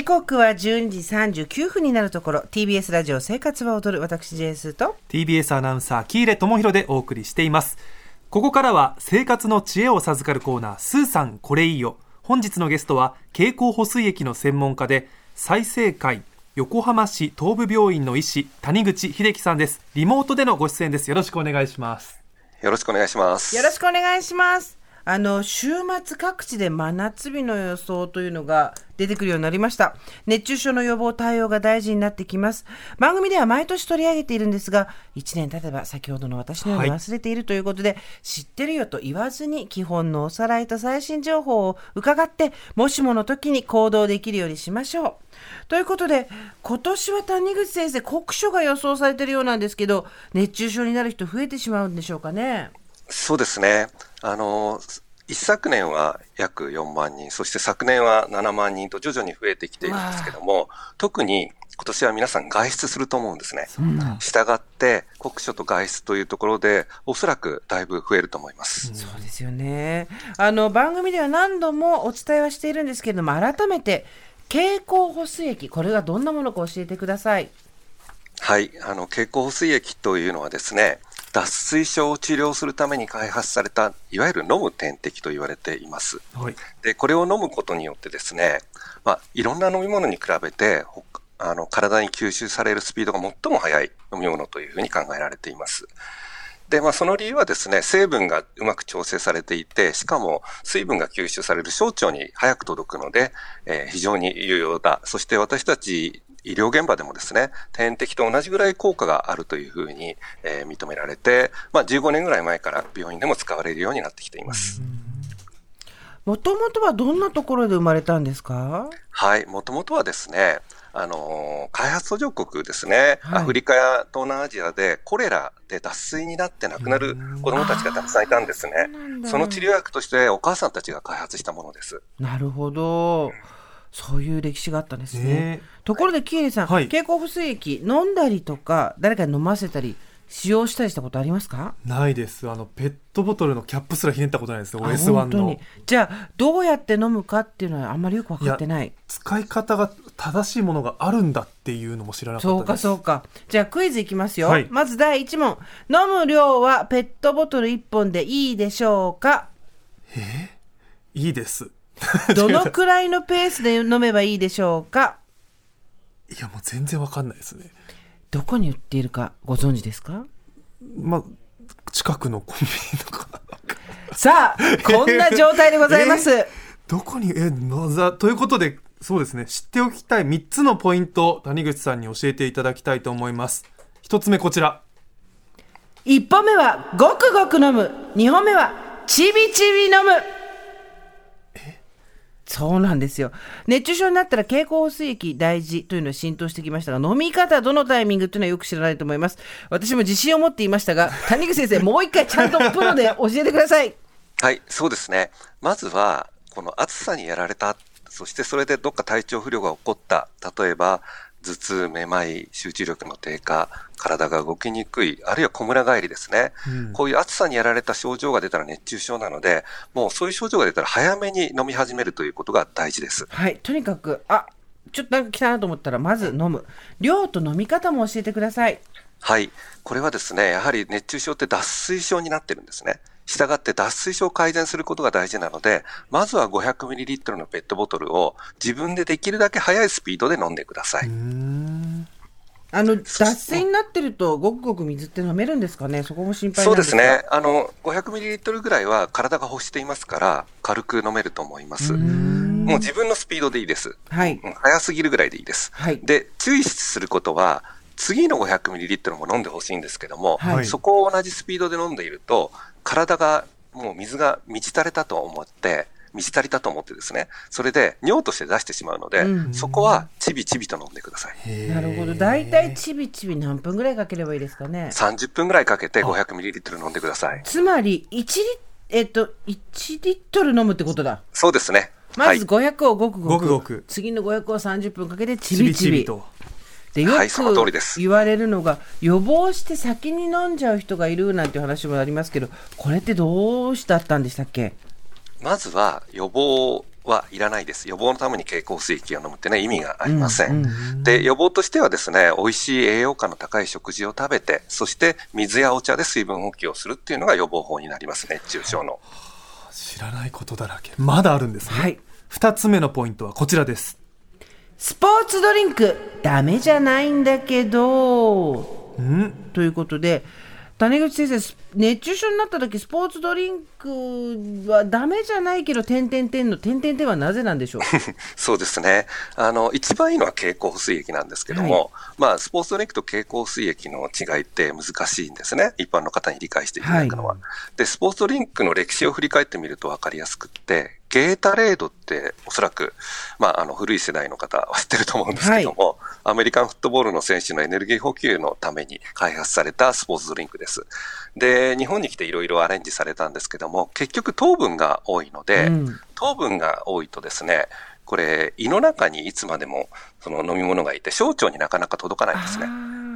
時刻は12時39分になるところ。TBS ラジオ生活は踊る。私 JS と。TBS アナウンサー喜入智弘でお送りしています。ここからは生活の知恵を授かるコーナースーさんこれいいよ。本日のゲストは経口補水液の専門家で再生会横浜市東部病院の医師谷口秀樹さんです。リモートでのご出演です。よろしくお願いします。よろしくお願いします。よろしくお願いしますあの週末各地で真夏日の予想というのが出てくるようになりました。熱中症の予防対応が大事になってきます。番組では毎年取り上げているんですが1年経てば先ほどの私のように忘れているということで、はい、知ってるよと言わずに基本のおさらいと最新情報を伺ってもしもの時に行動できるようにしましょう。ということで今年は谷口先生酷暑が予想されているようなんですけど熱中症になる人増えてしまうんでしょうかねそうですね。あの、一昨年は約4万人、そして昨年は7万人と徐々に増えてきているんですけども、特に今年は皆さん外出すると思うんですね。したがって、酷暑と外出というところで、おそらくだいぶ増えると思います。そうですよね。あの、番組では何度もお伝えはしているんですけれども、改めて、経口補水液、これがどんなものか教えてください。はい、あの、経口補水液というのはですね、脱水症を治療するために開発された、いわゆる飲む点滴と言われています。はい、で、これを飲むことによってですね、まあ、いろんな飲み物に比べて、あの、体に吸収されるスピードが最も速い飲み物というふうに考えられています。で、まあ、その理由はですね、成分がうまく調整されていて、しかも水分が吸収される小腸に早く届くので、えー、非常に有用だ。そして私たち医療現場でもですね、点滴と同じぐらい効果があるというふうに、えー、認められて、まあ、15年ぐらい前から病院でも使われるようになってきています。もともとはどんなところで生まれたんですか？はい、もともとはですね、あのー、開発途上国ですね、はい、アフリカや東南アジアでコレラで脱水になって亡くなる子供たちがたくさんいたんですね。その治療薬としてお母さんたちが開発したものです。なるほど。うんそういう歴史があったんですね。ところで、キエリさん、はい、経口補水液飲んだりとか、誰かに飲ませたり、使用したりしたことありますか？ないです。あのペットボトルのキャップすらひねったことないです。OS1 の。じゃあどうやって飲むかっていうのはあんまりよく分かってない。使い方が正しいものがあるんだっていうのも知らなかったそうかそうか。じゃあクイズいきますよ、はい、まず第1問。飲む量はペットボトル1本でいいでしょうか？え？ー、いいです どのくらいのペースで飲めばいいでしょうか？いやもう全然わかんないですね。どこに売っているかご存知ですか？まあ近くのコンビニとか。さあこんな状態でございます、えー、どこにえなざということでそうですね。知っておきたい3つのポイント谷口さんに教えていただきたいと思います。1つ目こちら。1本目はごくごく飲む。2本目はちびちび飲むそうなんですよ。熱中症になったら経口補水液大事というのは浸透してきましたが、飲み方、どのタイミングというのはよく知らないと思います。私も自信を持っていましたが、谷口先生、もう一回ちゃんとプロで教えてください。はい、そうですね。まずは、この暑さにやられた、そしてそれでどっか体調不良が起こった、例えば、頭痛、めまい、集中力の低下、体が動きにくい、あるいは小村帰りですね、うん、こういう暑さにやられた症状が出たら熱中症なので、もうそういう症状が出たら早めに飲み始めるということが大事です。はい、とにかく、あちょっとなんか来たなと思ったら、まず飲む。量と飲み方も教えてください。はい。これはですね、やはり熱中症って脱水症になってるんですね。したがって脱水症を改善することが大事なので、まずは 500ml のペットボトルを自分でできるだけ速いスピードで飲んでください。あの脱水になってると、ごくごく水って飲めるんですかね、そこも心配そうですね、あの500ミリリットルぐらいは体が欲していますから、軽く飲めると思います。もう自分のスピードでいいです。はい。早すぎるぐらいでいいです。はい。で、注意することは、次の 500ml も飲んでほしいんですけども、はい、そこを同じスピードで飲んでいると、体がもう水が満ち足れたと思って、満ち足りたと思ってですね、それで尿として出してしまうので、うん、そこはちびちびと飲んでください。なるほど。大体ちびちび何分ぐらいかければいいですかね？30分ぐらいかけて 500ml 飲んでください。つまり、1リえっと、1リットル飲むってことだ。そうですね。まず500をごくごく。ごくごく次の500を30分かけてちびちび。ちびちびと。でよく言われるのが、予防して先に飲んじゃう人がいるなんていう話もありますけどこれってどうしてあったんでしたっけ？まずは予防はいらないです。予防のために経口補水液を飲むってね、意味がありません。で、予防としてはですね、美味しい栄養価の高い食事を食べて、そして水やお茶で水分補給をするっていうのが予防法になりますね、熱中症の。知らないことだらけ。まだあるんですね。はい。二つ目のポイントはこちらです。スポーツドリンク、ダメじゃないんだけど、ん？ということで、谷口先生、熱中症になった時スポーツドリンクはダメじゃないけど、点々点の点々点はなぜなんでしょう？そうですね。あの、一番いいのは経口補水液なんですけども、はい、まあ、スポーツドリンクと経口補水液の違いって難しいんですね。一般の方に理解していただくのは。はい、で、スポーツドリンクの歴史を振り返ってみると分かりやすくって、ゲータレードっておそらく、まあ、あの古い世代の方は知ってると思うんですけども、はい、アメリカンフットボールの選手のエネルギー補給のために開発されたスポーツドリンクです。で、日本に来ていろいろアレンジされたんですけども、結局糖分が多いので、うん、糖分が多いとですね、これ、胃の中にいつまでもその飲み物がいて、小腸になかなか届かないんですね。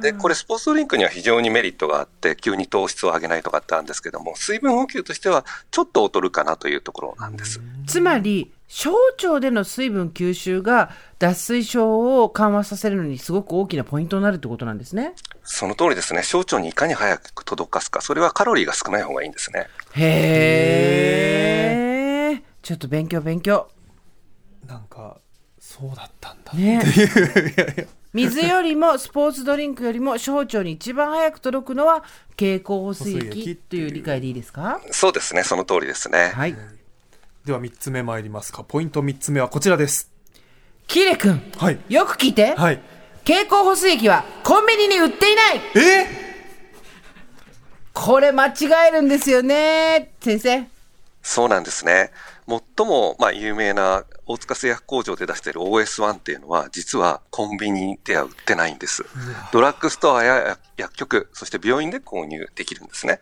で、これスポーツドリンクには非常にメリットがあって、急に糖質を上げないとかってあるんですけども、水分補給としてはちょっと劣るかなというところなんです。つまり、小腸での水分吸収が脱水症を緩和させるのにすごく大きなポイントになるってことなんですね。その通りですね。小腸にいかに早く届かすか、それはカロリーが少ない方がいいんですね。へえ。ちょっと勉強勉強。なんか、そうだったんだね。水よりもスポーツドリンクよりも小腸に一番早く届くのは経口補水液という理解でいいですか？そうですね、その通りですね。はい。では3つ目参りますか。ポイント3つ目はこちらです。キレ君、はい、よく聞いて。はい。経口補水液はコンビニに売っていないえ？これ間違えるんですよね、先生。そうなんですね。最も、まあ、有名な大塚製薬工場で出している OS1 っていうのは、実はコンビニでは売ってないんです。ドラッグストアや薬局、そして病院で購入できるんですね。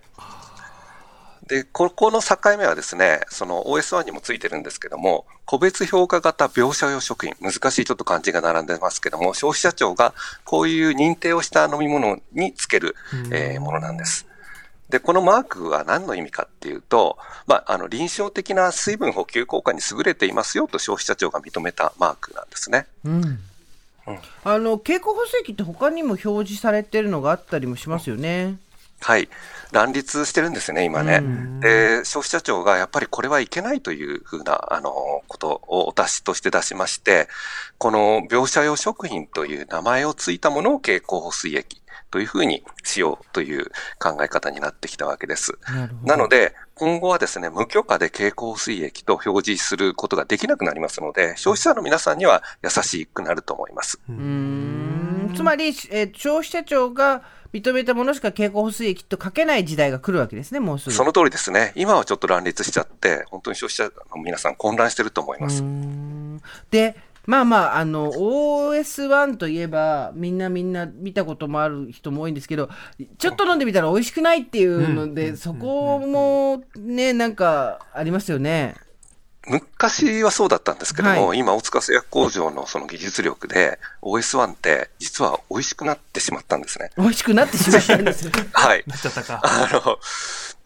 で、ここの境目はですね、その OS1 にもついてるんですけども、個別評価型描写用食品、難しいちょっと漢字が並んでますけども、消費者庁がこういう認定をした飲み物につける、えー、ものなんです。で、このマークは何の意味かっていうと、まあ、あの、臨床的な水分補給効果に優れていますよと消費者庁が認めたマークなんですね。うん。うん、あの、経口補水液って他にも表示されてるのがあったりもしますよね。はい。乱立してるんですね、今ね。で、消費者庁がやっぱりこれはいけないというふうな、あの、ことをお達しとして出しまして、この描写用食品という名前をついたものを経口補水液というふうにしようという考え方になってきたわけです。なので、今後はですね、無許可で経口水液と表示することができなくなりますので、消費者の皆さんには優しくなると思います。うんつまり、えー、消費者庁が認めたものしか経口補水液と書けない時代が来るわけですね、もうすぐ。その通りですね。今はちょっと乱立しちゃって、本当に消費者の皆さん混乱してると思います。で、まあまあ、あの、OS1 といえば、みんなみんな見たこともある人も多いんですけど、ちょっと飲んでみたら美味しくないっていうので、そこもね、なんかありますよね。昔はそうだったんですけども、はい、今、大塚製薬工場のその技術力で、OS1 って実は美味しくなってしまったんですね。美味しくなってしまったんです はい。なっちゃったか。あの、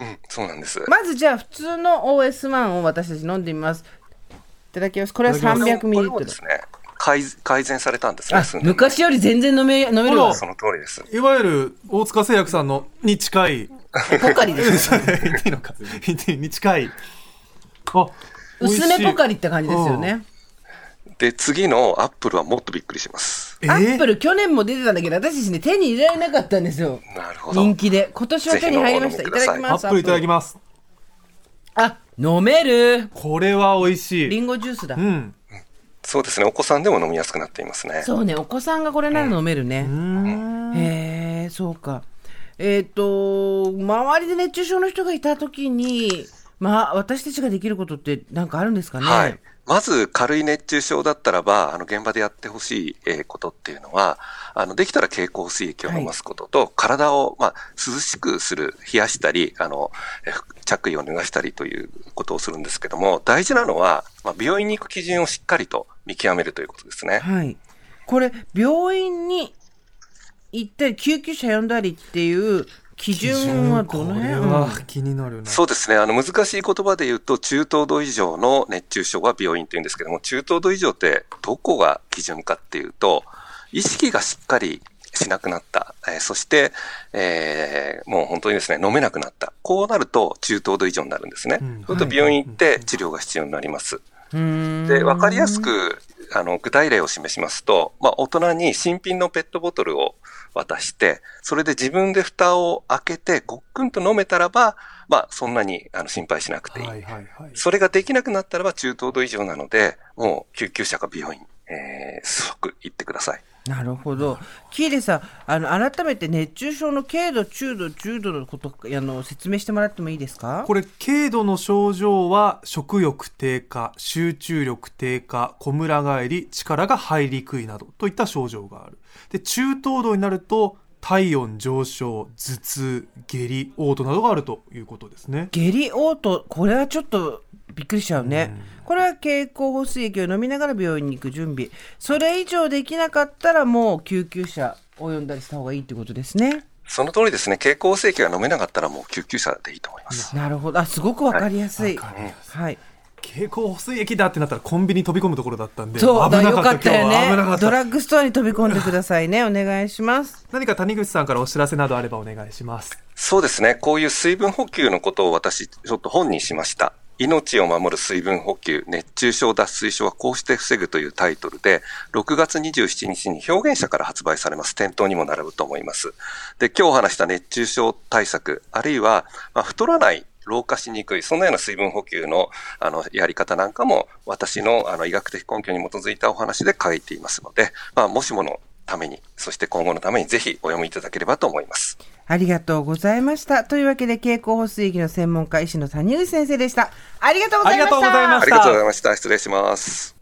うん、そうなんです。まずじゃあ、普通の OS1 を私たち飲んでみます。いただきます。これは300ミリリットル。ですね。改改善されたんですね。昔より全然飲め飲めるわ。その通りです。いわゆる大塚製薬さんのに近い。ポカリです。いいのか。に近い。あ、薄めポカリって感じですよね。で、次のアップルはもっとびっくりします。アップル去年も出てたんだけど、私たちね、手に入れられなかったんですよ。なるほど。人気で。今年は手に入りました。いただきます。アップルいただきます。あ、飲める？これは美味しい。リンゴジュースだ。うん。そうですね。お子さんでも飲みやすくなっていますね。そうね。お子さんがこれなら飲めるね。うん、へえ、そうか。えっ、ー、と、周りで熱中症の人がいたときに、まあ、私たちができることって何かあるんですかね？はい。まず軽い熱中症だったらば、あの現場でやってほしいことっていうのは、あのできたら経口水液を飲ますことと、はい、体をまあ涼しくする、冷やしたり、あの着衣を脱がしたりということをするんですけども、大事なのは、まあ、病院に行く基準をしっかりと見極めるということですね。はい。これ、病院に行ったり、救急車呼んだりっていう基準はどの辺？は気になるそうですね。あの、難しい言葉で言うと、中等度以上の熱中症は病院って言うんですけども、中等度以上ってどこが基準かっていうと、意識がしっかりしなくなった。えー、そして、えー、もう本当にですね、飲めなくなった。こうなると中等度以上になるんですね。うん、そうすると病院行って治療が必要になります。で、わかりやすく、あの、具体例を示しますと、まあ、大人に新品のペットボトルを渡して、それで自分で蓋を開けて、ごっくんと飲めたらば、まあ、そんなにあの心配しなくていい,、はいはいはい。それができなくなったらば中等度以上なので、もう救急車か病院、えー、即行ってください。なるほど。キーレさん、あの改めて熱中症の軽度、中度、重度のことあの説明してもらってもいいですか？これ、軽度の症状は食欲低下、集中力低下、こむら返り、力が入りにくいなどといった症状がある。で、中等度になると、体温上昇、頭痛、下痢、嘔吐などがあるということですね。下痢、嘔吐、これはちょっとびっくりしちゃうね。うん、これは経口補水液を飲みながら病院に行く準備。それ以上できなかったらもう救急車を呼んだりした方がいいってことですね。その通りですね。経口補水液が飲めなかったらもう救急車でいいと思います。なるほど。あ、すごくわかりやすい。はい。はい経口補水液だってなったらコンビニ飛び込むところだったんでそうだよかったよねドラッグストアに飛び込んでくださいね お願いします何か谷口さんからお知らせなどあればお願いしますそうですねこういう水分補給のことを私ちょっと本にしました命を守る水分補給、熱中症脱水症はこうして防ぐというタイトルで、6月27日に表現者から発売されます。店頭にも並ぶと思います。で、今日話した熱中症対策、あるいは、まあ、太らない老化しにくい、そんなような水分補給のあのやり方なんかも私のあの医学的根拠に基づいたお話で書いていますので、まあ、もしものために、そして今後のためにぜひお読みいただければと思います。ありがとうございました。というわけで、経口補水液の専門家、医師の谷口先生でした。ありがとうございました。ありがとうございました。ありがとうございました。失礼します。